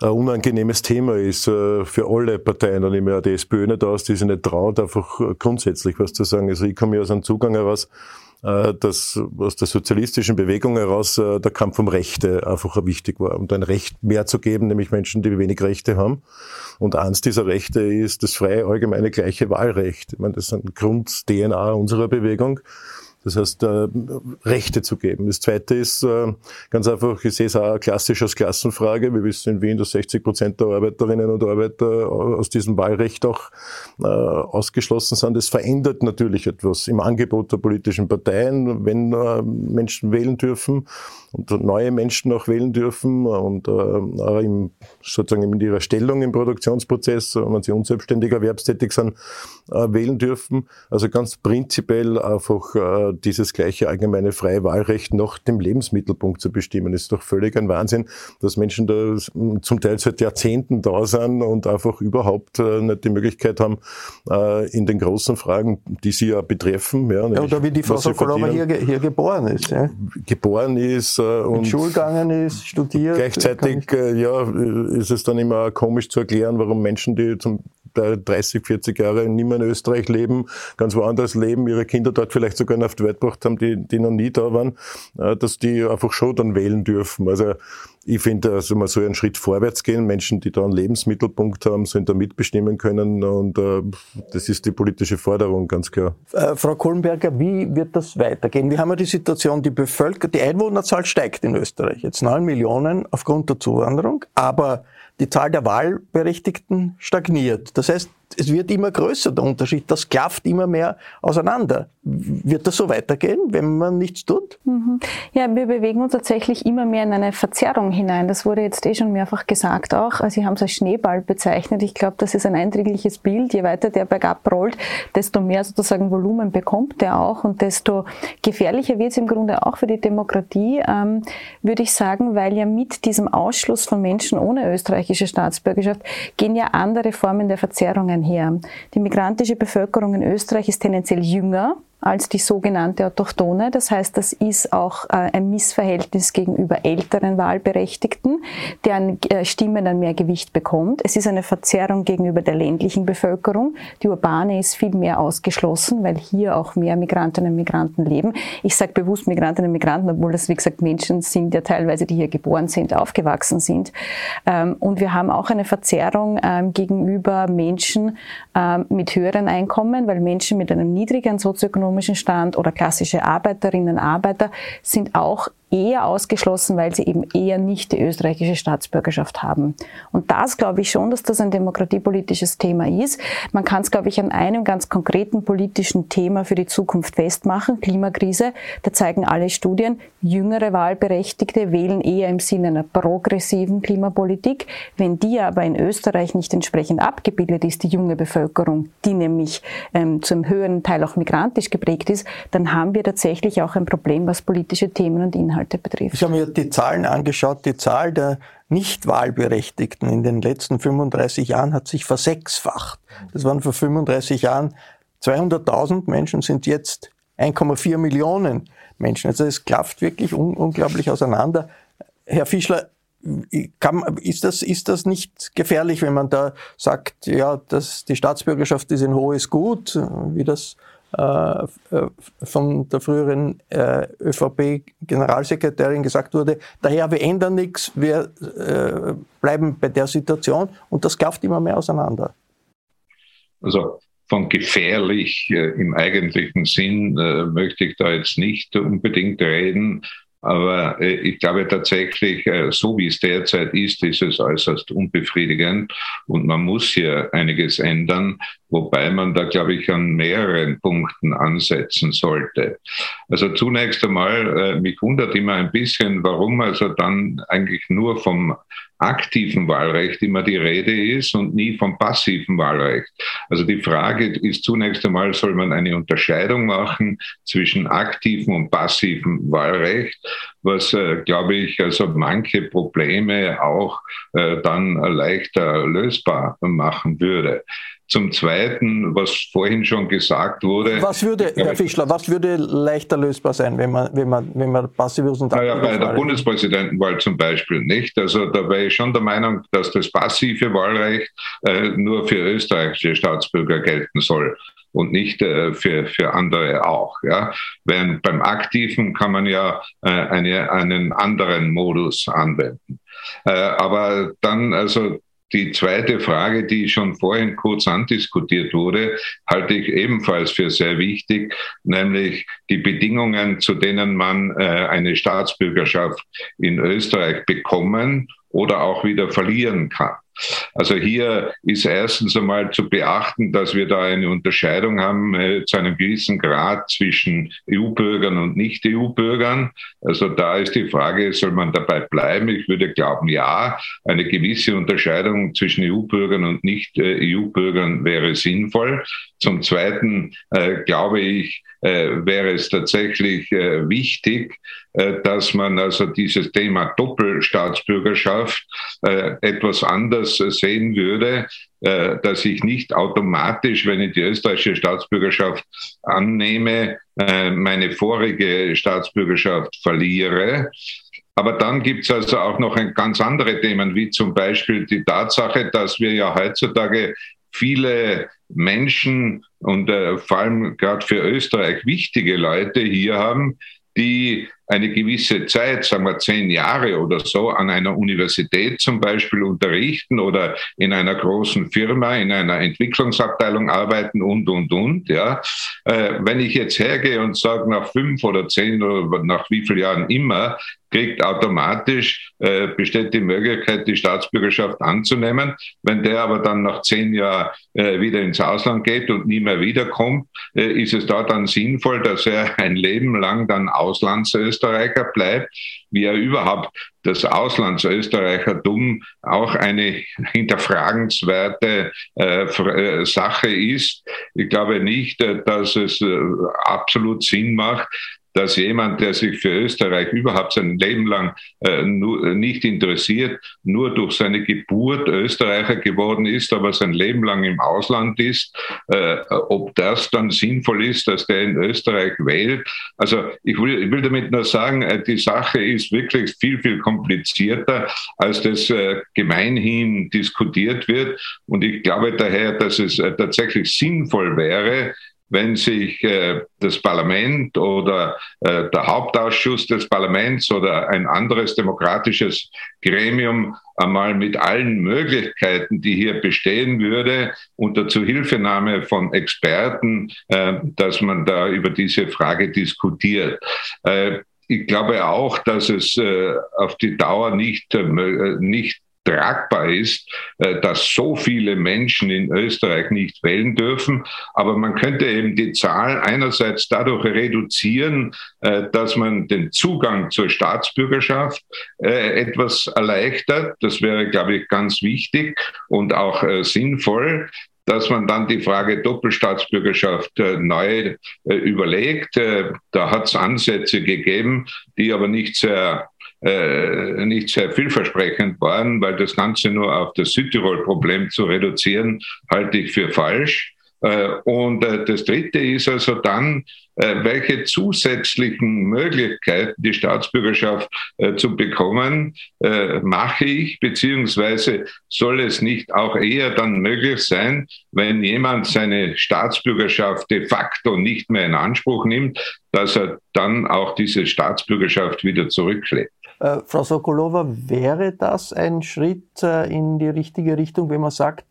ein unangenehmes Thema ist äh, für alle Parteien. Nehme ich auch die SPÖ nicht aus, die sich nicht traut, einfach grundsätzlich was zu sagen. Also ich komme ja aus einem Zugang heraus, äh, dass aus der sozialistischen Bewegung heraus äh, der Kampf um Rechte einfach wichtig war, um ein Recht mehr zu geben, nämlich Menschen, die wenig Rechte haben. Und eins dieser Rechte ist das freie, allgemeine, gleiche Wahlrecht. Ich meine, das ist ein Grund-DNA unserer Bewegung. Das heißt, äh, Rechte zu geben. Das Zweite ist äh, ganz einfach, ich sehe es auch klassisch als Klassenfrage. Wir wissen in Wien, dass 60 Prozent der Arbeiterinnen und Arbeiter aus diesem Wahlrecht auch äh, ausgeschlossen sind. Das verändert natürlich etwas im Angebot der politischen Parteien, wenn äh, Menschen wählen dürfen und neue Menschen auch wählen dürfen und äh, im, sozusagen in ihrer Stellung im Produktionsprozess, wenn sie unselbstständig erwerbstätig sind, äh, wählen dürfen. Also ganz prinzipiell einfach äh, dieses gleiche allgemeine freie Wahlrecht nach dem Lebensmittelpunkt zu bestimmen. ist doch völlig ein Wahnsinn, dass Menschen da zum Teil seit Jahrzehnten da sind und einfach überhaupt äh, nicht die Möglichkeit haben, äh, in den großen Fragen, die sie ja betreffen. Ja, ja oder wie die Frau Sokolova hier, hier geboren ist. Ja. Geboren ist, äh, und in Schule gegangen ist, studiert. Gleichzeitig ja, ist es dann immer komisch zu erklären, warum Menschen, die zum 30, 40 Jahre nicht mehr in Österreich leben, ganz woanders leben, ihre Kinder dort vielleicht sogar auf die Welt gebracht haben, die, die noch nie da waren, äh, dass die einfach schon dann wählen dürfen. Also ich finde, also man soll einen Schritt vorwärts gehen. Menschen, die da einen Lebensmittelpunkt haben, sollen da mitbestimmen können. Und äh, das ist die politische Forderung, ganz klar. Äh, Frau Kohlenberger, wie wird das weitergehen? Wir haben ja die Situation, die Bevölkerung, die Einwohnerzahl steigt in Österreich. Jetzt neun Millionen aufgrund der Zuwanderung. Aber die Zahl der Wahlberechtigten stagniert. Das heißt, es wird immer größer, der Unterschied. Das klafft immer mehr auseinander. Wird das so weitergehen, wenn man nichts tut? Mhm. Ja, wir bewegen uns tatsächlich immer mehr in eine Verzerrung hinein. Das wurde jetzt eh schon mehrfach gesagt auch. Also Sie haben es als Schneeball bezeichnet. Ich glaube, das ist ein eindringliches Bild. Je weiter der bergab rollt, desto mehr sozusagen Volumen bekommt der auch und desto gefährlicher wird es im Grunde auch für die Demokratie, ähm, würde ich sagen, weil ja mit diesem Ausschluss von Menschen ohne österreichische Staatsbürgerschaft gehen ja andere Formen der Verzerrungen einher. Die migrantische Bevölkerung in Österreich ist tendenziell jünger als die sogenannte Autochtone. Das heißt, das ist auch äh, ein Missverhältnis gegenüber älteren Wahlberechtigten, deren äh, Stimme dann mehr Gewicht bekommt. Es ist eine Verzerrung gegenüber der ländlichen Bevölkerung. Die urbane ist viel mehr ausgeschlossen, weil hier auch mehr Migrantinnen und Migranten leben. Ich sage bewusst Migrantinnen und Migranten, obwohl das, wie gesagt, Menschen sind ja teilweise, die hier geboren sind, aufgewachsen sind. Ähm, und wir haben auch eine Verzerrung ähm, gegenüber Menschen ähm, mit höheren Einkommen, weil Menschen mit einem niedrigen sozioökonomischen ökonomischen Stand oder klassische Arbeiterinnen, Arbeiter sind auch eher ausgeschlossen, weil sie eben eher nicht die österreichische Staatsbürgerschaft haben. Und das glaube ich schon, dass das ein demokratiepolitisches Thema ist. Man kann es, glaube ich, an einem ganz konkreten politischen Thema für die Zukunft festmachen, Klimakrise. Da zeigen alle Studien, jüngere Wahlberechtigte wählen eher im Sinne einer progressiven Klimapolitik. Wenn die aber in Österreich nicht entsprechend abgebildet ist, die junge Bevölkerung, die nämlich ähm, zum höheren Teil auch migrantisch geprägt ist, dann haben wir tatsächlich auch ein Problem, was politische Themen und Inhalte Inhalte betrifft. Ich habe mir die Zahlen angeschaut. Die Zahl der Nichtwahlberechtigten in den letzten 35 Jahren hat sich versechsfacht. Das waren vor 35 Jahren 200.000 Menschen, sind jetzt 1,4 Millionen Menschen. Also es klafft wirklich un unglaublich auseinander. Herr Fischler, kann, ist, das, ist das nicht gefährlich, wenn man da sagt, ja, dass die Staatsbürgerschaft ist ein hohes Gut, wie das von der früheren äh, ÖVP-Generalsekretärin gesagt wurde, daher wir ändern nichts, wir äh, bleiben bei der Situation und das klafft immer mehr auseinander. Also von gefährlich im eigentlichen Sinn möchte ich da jetzt nicht unbedingt reden. Aber äh, ich glaube tatsächlich, äh, so wie es derzeit ist, ist es äußerst unbefriedigend und man muss hier einiges ändern, wobei man da, glaube ich, an mehreren Punkten ansetzen sollte. Also zunächst einmal, äh, mich wundert immer ein bisschen, warum also dann eigentlich nur vom aktiven Wahlrecht immer die Rede ist und nie vom passiven Wahlrecht. Also die Frage ist zunächst einmal, soll man eine Unterscheidung machen zwischen aktivem und passivem Wahlrecht, was, äh, glaube ich, also manche Probleme auch äh, dann leichter lösbar machen würde. Zum Zweiten, was vorhin schon gesagt wurde. Was würde, Herr Fischler, was würde leichter lösbar sein, wenn man, wenn man, wenn man passives und naja, Bei der Bundespräsidentenwahl zum Beispiel nicht. Also da wäre ich schon der Meinung, dass das passive Wahlrecht äh, nur für österreichische Staatsbürger gelten soll und nicht äh, für, für andere auch. Ja? Während beim Aktiven kann man ja äh, eine, einen anderen Modus anwenden. Äh, aber dann, also die zweite Frage, die schon vorhin kurz andiskutiert wurde, halte ich ebenfalls für sehr wichtig, nämlich die Bedingungen, zu denen man äh, eine Staatsbürgerschaft in Österreich bekommen oder auch wieder verlieren kann. Also hier ist erstens einmal zu beachten, dass wir da eine Unterscheidung haben äh, zu einem gewissen Grad zwischen EU-Bürgern und Nicht-EU-Bürgern. Also da ist die Frage, soll man dabei bleiben? Ich würde glauben, ja, eine gewisse Unterscheidung zwischen EU-Bürgern und Nicht-EU-Bürgern wäre sinnvoll. Zum Zweiten äh, glaube ich, wäre es tatsächlich äh, wichtig, äh, dass man also dieses Thema Doppelstaatsbürgerschaft etwas anders sehen würde, dass ich nicht automatisch, wenn ich die österreichische Staatsbürgerschaft annehme, meine vorige Staatsbürgerschaft verliere. Aber dann gibt es also auch noch ganz andere Themen, wie zum Beispiel die Tatsache, dass wir ja heutzutage viele Menschen und äh, vor allem gerade für Österreich wichtige Leute hier haben, die eine gewisse Zeit, sagen wir zehn Jahre oder so, an einer Universität zum Beispiel unterrichten oder in einer großen Firma, in einer Entwicklungsabteilung arbeiten und, und, und. Ja. Äh, wenn ich jetzt hergehe und sage, nach fünf oder zehn oder nach wie vielen Jahren immer, kriegt automatisch, äh, besteht die Möglichkeit, die Staatsbürgerschaft anzunehmen. Wenn der aber dann nach zehn Jahren äh, wieder ins Ausland geht und nie mehr wiederkommt, äh, ist es da dann sinnvoll, dass er ein Leben lang dann Auslandsösterreicher bleibt, wie er überhaupt das Auslandsösterreichertum auch eine hinterfragenswerte äh, äh, Sache ist. Ich glaube nicht, äh, dass es äh, absolut Sinn macht, dass jemand, der sich für Österreich überhaupt sein Leben lang äh, nur, nicht interessiert, nur durch seine Geburt Österreicher geworden ist, aber sein Leben lang im Ausland ist, äh, ob das dann sinnvoll ist, dass der in Österreich wählt. Also ich will, ich will damit nur sagen, äh, die Sache ist wirklich viel, viel komplizierter, als das äh, gemeinhin diskutiert wird. Und ich glaube daher, dass es äh, tatsächlich sinnvoll wäre, wenn sich äh, das Parlament oder äh, der Hauptausschuss des Parlaments oder ein anderes demokratisches Gremium einmal mit allen Möglichkeiten, die hier bestehen würde, unter Zuhilfenahme von Experten, äh, dass man da über diese Frage diskutiert. Äh, ich glaube auch, dass es äh, auf die Dauer nicht, äh, nicht tragbar ist, äh, dass so viele Menschen in Österreich nicht wählen dürfen. Aber man könnte eben die Zahl einerseits dadurch reduzieren, äh, dass man den Zugang zur Staatsbürgerschaft äh, etwas erleichtert. Das wäre, glaube ich, ganz wichtig und auch sinnvoll dass man dann die Frage Doppelstaatsbürgerschaft neu überlegt. da hat es Ansätze gegeben, die aber nicht sehr äh, nicht sehr vielversprechend waren, weil das Ganze nur auf das Südtirol-Problem zu reduzieren, halte ich für falsch. Äh, und äh, das Dritte ist also dann, äh, welche zusätzlichen Möglichkeiten die Staatsbürgerschaft zu bekommen, mache ich, beziehungsweise soll es nicht auch eher dann möglich sein, wenn jemand seine Staatsbürgerschaft de facto nicht mehr in Anspruch nimmt, dass er dann auch diese Staatsbürgerschaft wieder zurückschlägt. Äh, Frau Sokolova, wäre das ein Schritt äh, in die richtige Richtung, wenn man sagt,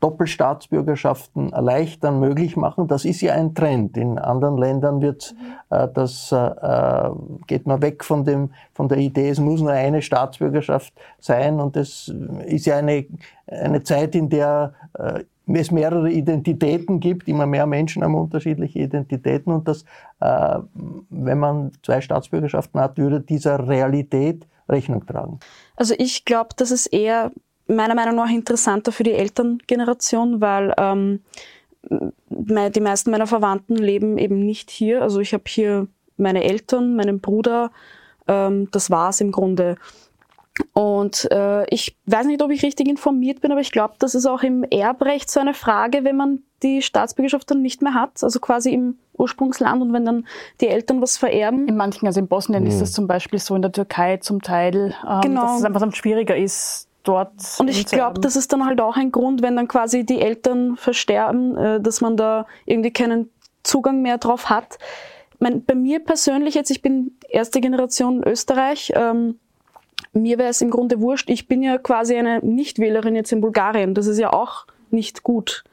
Doppelstaatsbürgerschaften erleichtern, möglich machen? Das ist ja ein Trend. In anderen Ländern wird äh, das, äh, äh, geht man weg von dem, von der Idee, es muss nur eine Staatsbürgerschaft sein und es ist ja eine, eine Zeit, in der äh, es mehrere Identitäten gibt, immer mehr Menschen haben unterschiedliche Identitäten und dass, äh, wenn man zwei Staatsbürgerschaften hat, würde dieser Realität Rechnung tragen? Also ich glaube, das ist eher meiner Meinung nach interessanter für die Elterngeneration, weil ähm, die meisten meiner Verwandten leben eben nicht hier. Also ich habe hier meine Eltern, meinen Bruder, ähm, das war's im Grunde. Und äh, ich weiß nicht, ob ich richtig informiert bin, aber ich glaube, das ist auch im Erbrecht so eine Frage, wenn man die Staatsbürgerschaft dann nicht mehr hat, also quasi im Ursprungsland und wenn dann die Eltern was vererben. In manchen, also in Bosnien mhm. ist das zum Beispiel so, in der Türkei zum Teil, ähm, genau. dass es einfach schwieriger ist, dort. Und ich glaube, das ist dann halt auch ein Grund, wenn dann quasi die Eltern versterben, äh, dass man da irgendwie keinen Zugang mehr drauf hat. Mein, bei mir persönlich jetzt, ich bin erste Generation Österreich, ähm, mir wäre es im Grunde wurscht. Ich bin ja quasi eine Nichtwählerin jetzt in Bulgarien. Das ist ja auch nicht gut,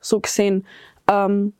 so gesehen. Ähm,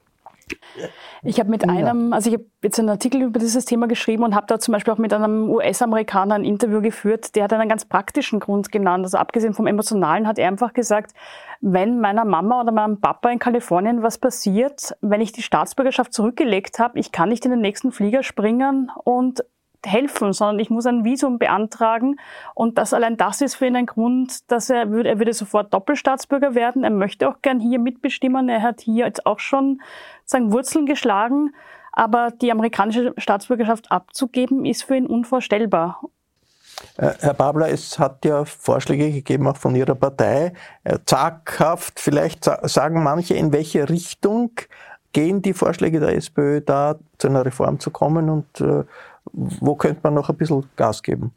ich habe mit einem, also ich habe jetzt einen Artikel über dieses Thema geschrieben und habe da zum Beispiel auch mit einem US-Amerikaner ein Interview geführt, der hat einen ganz praktischen Grund genannt. Also abgesehen vom Emotionalen hat er einfach gesagt, wenn meiner Mama oder meinem Papa in Kalifornien was passiert, wenn ich die Staatsbürgerschaft zurückgelegt habe, ich kann nicht in den nächsten Flieger springen und helfen, sondern ich muss ein Visum beantragen. Und das allein das ist für ihn ein Grund, dass er würde, er würde sofort Doppelstaatsbürger werden. Er möchte auch gern hier mitbestimmen. Er hat hier jetzt auch schon sagen Wurzeln geschlagen. Aber die amerikanische Staatsbürgerschaft abzugeben, ist für ihn unvorstellbar. Äh, Herr Babler, es hat ja Vorschläge gegeben, auch von Ihrer Partei. Äh, zaghaft, vielleicht sagen manche, in welche Richtung gehen die Vorschläge der SPÖ da, zu einer Reform zu kommen und äh, wo könnte man noch ein bisschen Gas geben?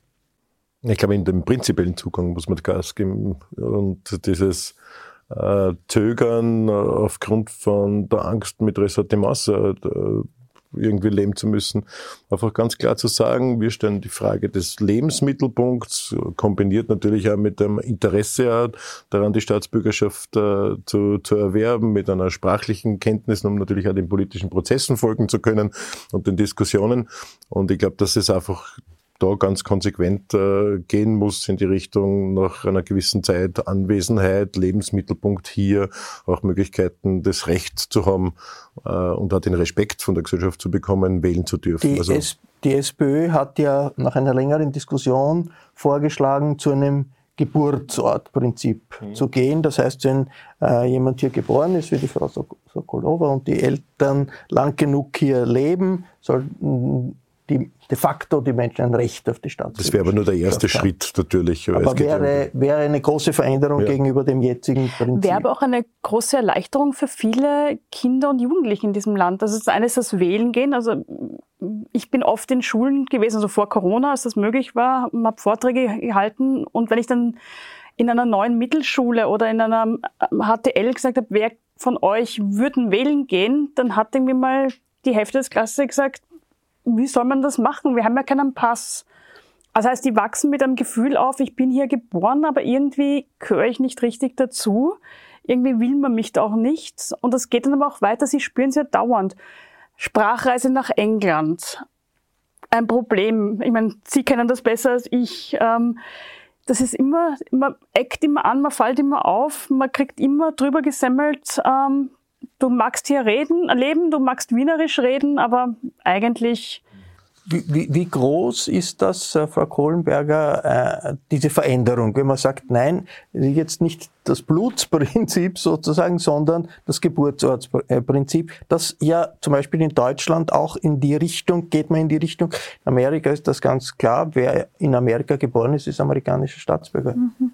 Ich glaube, in dem prinzipiellen Zugang muss man Gas geben. Und dieses äh, Zögern aufgrund von der Angst mit Ressortiments äh, irgendwie leben zu müssen. Einfach ganz klar zu sagen, wir stellen die Frage des Lebensmittelpunkts, kombiniert natürlich auch mit dem Interesse daran, die Staatsbürgerschaft äh, zu, zu erwerben, mit einer sprachlichen Kenntnis, um natürlich auch den politischen Prozessen folgen zu können und den Diskussionen. Und ich glaube, das ist einfach da ganz konsequent äh, gehen muss in die Richtung nach einer gewissen Zeit Anwesenheit, Lebensmittelpunkt hier, auch Möglichkeiten, das Recht zu haben äh, und auch den Respekt von der Gesellschaft zu bekommen, wählen zu dürfen. Die, also, S die SPÖ hat ja nach einer längeren Diskussion vorgeschlagen, zu einem Geburtsortprinzip mhm. zu gehen. Das heißt, wenn äh, jemand hier geboren ist, wie die Frau Sokolova, und die Eltern lang genug hier leben, sollten die de facto die Menschen ein Recht auf die Stadt. Das wäre aber nur der erste Schritt natürlich. Aber wäre, wäre eine große Veränderung ja. gegenüber dem jetzigen Prinzip. Wäre aber auch eine große Erleichterung für viele Kinder und Jugendliche in diesem Land. Also das eine ist das Wählen gehen. Also ich bin oft in Schulen gewesen, also vor Corona, als das möglich war, habe Vorträge gehalten und wenn ich dann in einer neuen Mittelschule oder in einer HTL gesagt habe, wer von euch würden wählen gehen, dann hat irgendwie mal die Hälfte des Klasse gesagt, wie soll man das machen? Wir haben ja keinen Pass. Das heißt, die wachsen mit einem Gefühl auf, ich bin hier geboren, aber irgendwie gehöre ich nicht richtig dazu. Irgendwie will man mich da auch nicht. Und das geht dann aber auch weiter, sie spüren es ja dauernd. Sprachreise nach England. Ein Problem. Ich meine, Sie kennen das besser als ich. Ähm, das ist immer, man eckt immer an, man fällt immer auf, man kriegt immer drüber gesemmelt, ähm, du magst hier reden, leben, du magst wienerisch reden, aber eigentlich wie, wie, wie groß ist das, äh, Frau Kohlenberger, äh, diese Veränderung, wenn man sagt, nein, jetzt nicht das Blutsprinzip sozusagen, sondern das Geburtsortsprinzip, das ja zum Beispiel in Deutschland auch in die Richtung, geht man in die Richtung, in Amerika ist das ganz klar, wer in Amerika geboren ist, ist amerikanischer Staatsbürger. Mhm.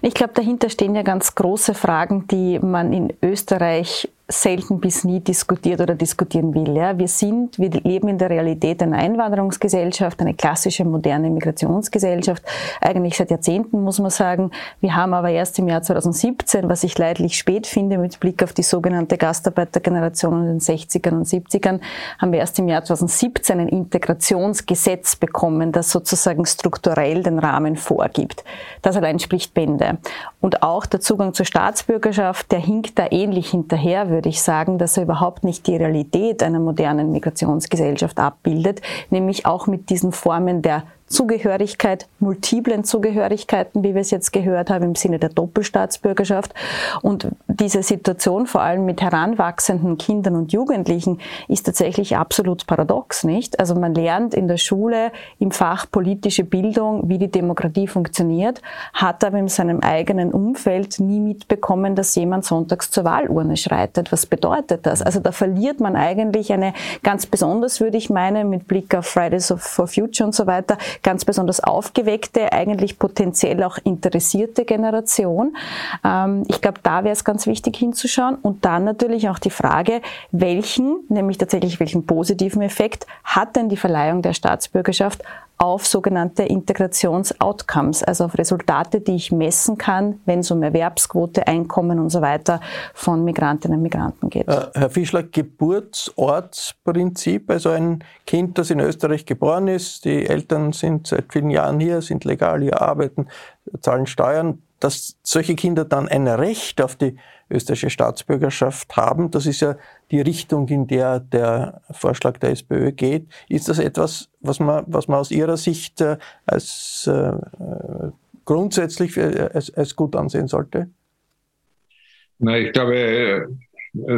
Ich glaube, dahinter stehen ja ganz große Fragen, die man in Österreich selten bis nie diskutiert oder diskutieren will. Ja. Wir sind, wir leben in der Realität einer Einwanderungsgesellschaft, eine klassische moderne Migrationsgesellschaft, eigentlich seit Jahrzehnten muss man sagen. Wir haben aber erst im Jahr 2017, was ich leidlich spät finde mit Blick auf die sogenannte Gastarbeitergeneration in den 60ern und 70ern, haben wir erst im Jahr 2017 ein Integrationsgesetz bekommen, das sozusagen strukturell den Rahmen vorgibt. Das allein spricht Bände. Und auch der Zugang zur Staatsbürgerschaft, der hinkt da ähnlich hinterher, würde ich sagen, dass er überhaupt nicht die Realität einer modernen Migrationsgesellschaft abbildet, nämlich auch mit diesen Formen der Zugehörigkeit, multiplen Zugehörigkeiten, wie wir es jetzt gehört haben, im Sinne der Doppelstaatsbürgerschaft. Und diese Situation, vor allem mit heranwachsenden Kindern und Jugendlichen, ist tatsächlich absolut paradox, nicht? Also man lernt in der Schule im Fach politische Bildung, wie die Demokratie funktioniert, hat aber in seinem eigenen Umfeld nie mitbekommen, dass jemand sonntags zur Wahlurne schreitet. Was bedeutet das? Also da verliert man eigentlich eine ganz besonders, würde ich meinen, mit Blick auf Fridays for Future und so weiter, ganz besonders aufgeweckte, eigentlich potenziell auch interessierte Generation. Ähm, ich glaube, da wäre es ganz wichtig hinzuschauen. Und dann natürlich auch die Frage, welchen, nämlich tatsächlich welchen positiven Effekt hat denn die Verleihung der Staatsbürgerschaft auf sogenannte Integrationsoutcomes, also auf Resultate, die ich messen kann, wenn es um Erwerbsquote, Einkommen und so weiter von Migrantinnen und Migranten geht. Äh, Herr Fischler, Geburtsortsprinzip, also ein Kind, das in Österreich geboren ist, die Eltern sind seit vielen Jahren hier, sind legal hier, arbeiten, zahlen Steuern, dass solche Kinder dann ein Recht auf die österreichische Staatsbürgerschaft haben. Das ist ja die Richtung, in der der Vorschlag der SPÖ geht. Ist das etwas, was man, was man aus Ihrer Sicht äh, als äh, grundsätzlich als, als gut ansehen sollte? Na, ich glaube, äh,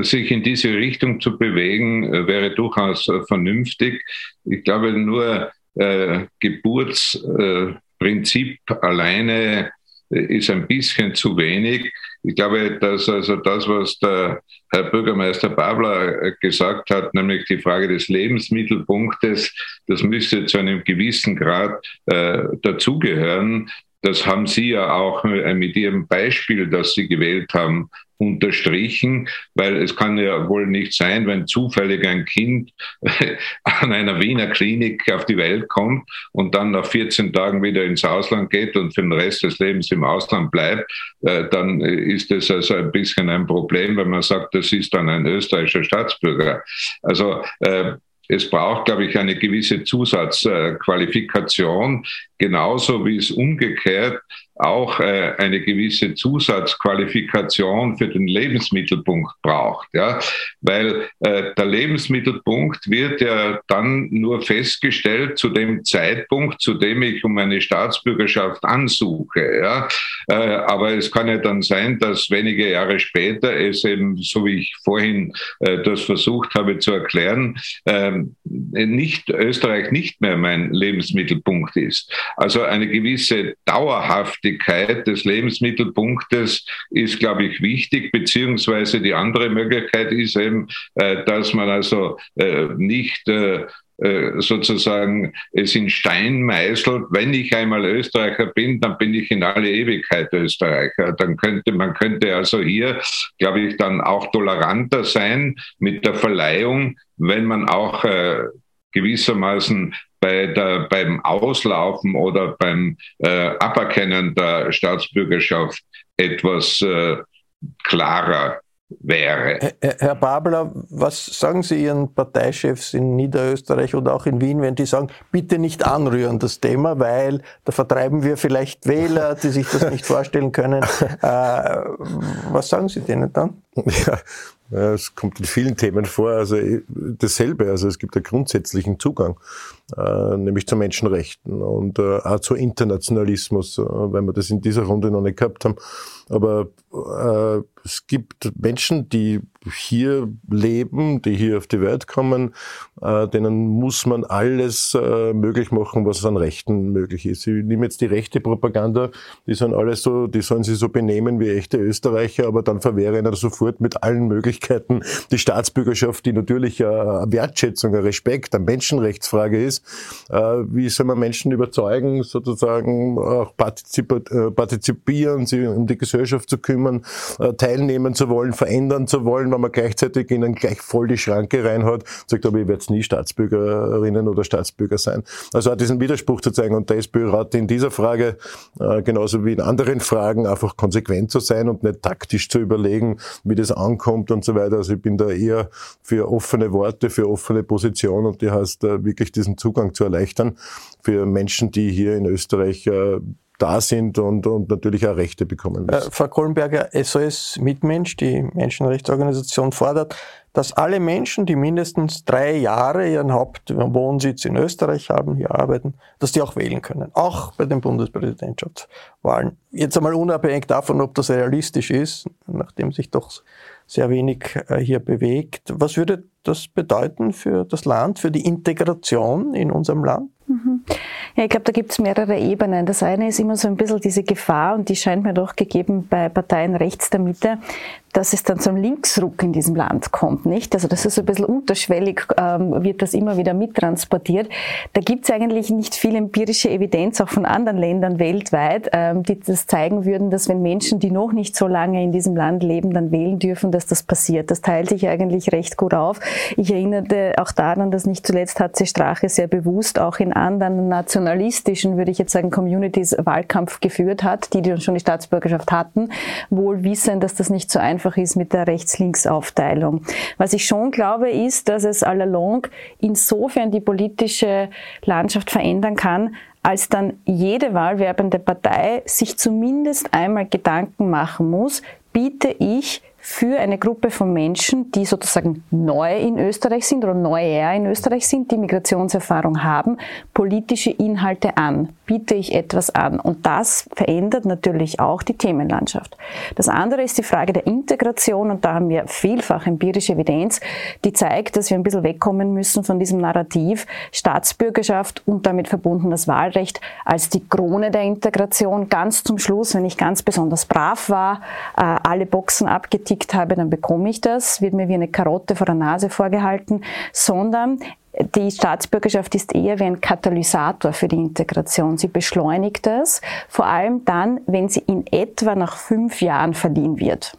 sich in diese Richtung zu bewegen, äh, wäre durchaus äh, vernünftig. Ich glaube, nur äh, Geburtsprinzip alleine ist ein bisschen zu wenig. Ich glaube, dass also das, was der Herr Bürgermeister Babler gesagt hat, nämlich die Frage des Lebensmittelpunktes, das müsste zu einem gewissen Grad äh, dazugehören. Das haben Sie ja auch mit Ihrem Beispiel, das Sie gewählt haben, unterstrichen, weil es kann ja wohl nicht sein, wenn zufällig ein Kind an einer Wiener Klinik auf die Welt kommt und dann nach 14 Tagen wieder ins Ausland geht und für den Rest des Lebens im Ausland bleibt, äh, dann ist das also ein bisschen ein Problem, wenn man sagt, das ist dann ein österreichischer Staatsbürger. Also äh, es braucht, glaube ich, eine gewisse Zusatzqualifikation, genauso wie es umgekehrt auch äh, eine gewisse Zusatzqualifikation für den Lebensmittelpunkt braucht. Ja? Weil äh, der Lebensmittelpunkt wird ja dann nur festgestellt zu dem Zeitpunkt, zu dem ich um eine Staatsbürgerschaft ansuche. Ja? Äh, aber es kann ja dann sein, dass wenige Jahre später es eben, so wie ich vorhin das versucht habe zu erklären, äh, nicht Österreich nicht mehr mein Lebensmittelpunkt ist. Also eine gewisse dauerhafte Nachhaltigkeit des Lebensmittelpunktes ist, glaube ich, wichtig, beziehungsweise die andere Möglichkeit ist eben, äh, dass man also äh, nicht äh, sozusagen es in Stein meißelt, wenn ich einmal Österreicher bin, dann bin ich in alle Ewigkeit Österreicher. Dann könnte man könnte also hier, glaube ich, dann auch toleranter sein mit der Verleihung, wenn man auch äh, gewissermaßen bei der, beim Auslaufen oder beim äh, Aberkennen der Staatsbürgerschaft etwas äh, klarer wäre. Herr Babler, was sagen Sie Ihren Parteichefs in Niederösterreich oder auch in Wien, wenn die sagen, bitte nicht anrühren das Thema, weil da vertreiben wir vielleicht Wähler, die sich das nicht vorstellen können. Äh, was sagen Sie denen dann? Ja, es kommt in vielen Themen vor. Also äh, dasselbe. Also es gibt einen grundsätzlichen Zugang, äh, nämlich zu Menschenrechten und äh, auch zu Internationalismus, äh, weil wir das in dieser Runde noch nicht gehabt haben. Aber äh, es gibt Menschen, die hier leben, die hier auf die Welt kommen, äh, denen muss man alles äh, möglich machen, was an Rechten möglich ist. Ich nehme jetzt die rechte Propaganda, die sind alles so, die sollen sich so benehmen wie echte Österreicher, aber dann verwehre ihnen sofort mit allen Möglichkeiten die Staatsbürgerschaft, die natürlich eine Wertschätzung, ein Respekt, eine Menschenrechtsfrage ist. Äh, wie soll man Menschen überzeugen, sozusagen auch äh, partizipieren, sie um die Gesellschaft zu kümmern, äh, teilnehmen zu wollen, verändern zu wollen, wenn man gleichzeitig ihnen gleich voll die Schranke reinhaut, sagt aber, ich werde nie Staatsbürgerinnen oder Staatsbürger sein. Also auch diesen Widerspruch zu zeigen und der SPÖ-Rat in dieser Frage, äh, genauso wie in anderen Fragen, einfach konsequent zu sein und nicht taktisch zu überlegen, wie das ankommt und so weiter. Also ich bin da eher für offene Worte, für offene Position und die heißt, äh, wirklich diesen Zugang zu erleichtern für Menschen, die hier in Österreich äh, da sind und, und natürlich auch Rechte bekommen müssen. Äh, Frau Kohlenberger, SOS Mitmensch, die Menschenrechtsorganisation, fordert, dass alle Menschen, die mindestens drei Jahre ihren Hauptwohnsitz in Österreich haben, hier arbeiten, dass die auch wählen können, auch bei den Bundespräsidentschaftswahlen. Jetzt einmal unabhängig davon, ob das realistisch ist, nachdem sich doch sehr wenig äh, hier bewegt. Was würde das bedeuten für das Land, für die Integration in unserem Land? Ja, ich glaube, da gibt es mehrere Ebenen. Das eine ist immer so ein bisschen diese Gefahr, und die scheint mir doch gegeben bei Parteien rechts der Mitte, dass es dann zum Linksruck in diesem Land kommt, nicht? Also das ist so ein bisschen unterschwellig, ähm, wird das immer wieder mittransportiert. Da gibt es eigentlich nicht viel empirische Evidenz, auch von anderen Ländern weltweit, ähm, die das zeigen würden, dass wenn Menschen, die noch nicht so lange in diesem Land leben, dann wählen dürfen, dass das passiert. Das teilt sich eigentlich recht gut auf. Ich erinnerte auch daran, dass nicht zuletzt HC Strache sehr bewusst auch in anderen nationalistischen, würde ich jetzt sagen, Communities Wahlkampf geführt hat, die, die schon die Staatsbürgerschaft hatten, wohl wissen, dass das nicht so einfach ist mit der Rechts-Links-Aufteilung. Was ich schon glaube, ist, dass es all along insofern die politische Landschaft verändern kann, als dann jede wahlwerbende Partei sich zumindest einmal Gedanken machen muss, biete ich für eine Gruppe von Menschen, die sozusagen neu in Österreich sind oder neuer in Österreich sind, die Migrationserfahrung haben, politische Inhalte an, biete ich etwas an. Und das verändert natürlich auch die Themenlandschaft. Das andere ist die Frage der Integration und da haben wir vielfach empirische Evidenz, die zeigt, dass wir ein bisschen wegkommen müssen von diesem Narrativ Staatsbürgerschaft und damit verbunden das Wahlrecht als die Krone der Integration. Ganz zum Schluss, wenn ich ganz besonders brav war, äh, alle Boxen abgetickt habe, dann bekomme ich das, wird mir wie eine Karotte vor der Nase vorgehalten, sondern die Staatsbürgerschaft ist eher wie ein Katalysator für die Integration. Sie beschleunigt das, vor allem dann, wenn sie in etwa nach fünf Jahren verliehen wird.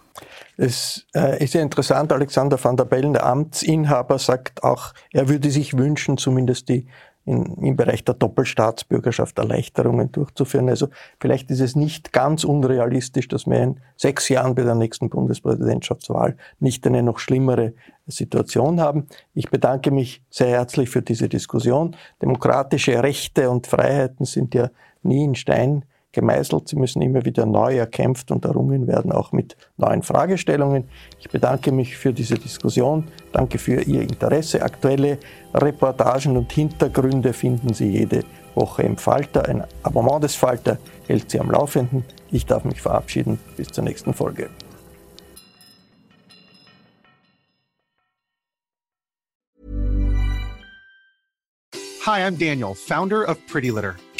Es äh, ist ja interessant, Alexander van der Bellen, der Amtsinhaber, sagt auch, er würde sich wünschen, zumindest die in, im Bereich der Doppelstaatsbürgerschaft Erleichterungen durchzuführen. Also vielleicht ist es nicht ganz unrealistisch, dass wir in sechs Jahren bei der nächsten Bundespräsidentschaftswahl nicht eine noch schlimmere Situation haben. Ich bedanke mich sehr herzlich für diese Diskussion. Demokratische Rechte und Freiheiten sind ja nie in Stein gemeißelt. Sie müssen immer wieder neu erkämpft und errungen werden, auch mit neuen Fragestellungen. Ich bedanke mich für diese Diskussion. Danke für Ihr Interesse. Aktuelle Reportagen und Hintergründe finden Sie jede Woche im Falter. Ein Abonnement des Falter hält Sie am Laufenden. Ich darf mich verabschieden. Bis zur nächsten Folge. Hi, I'm Daniel, Founder of Pretty Litter.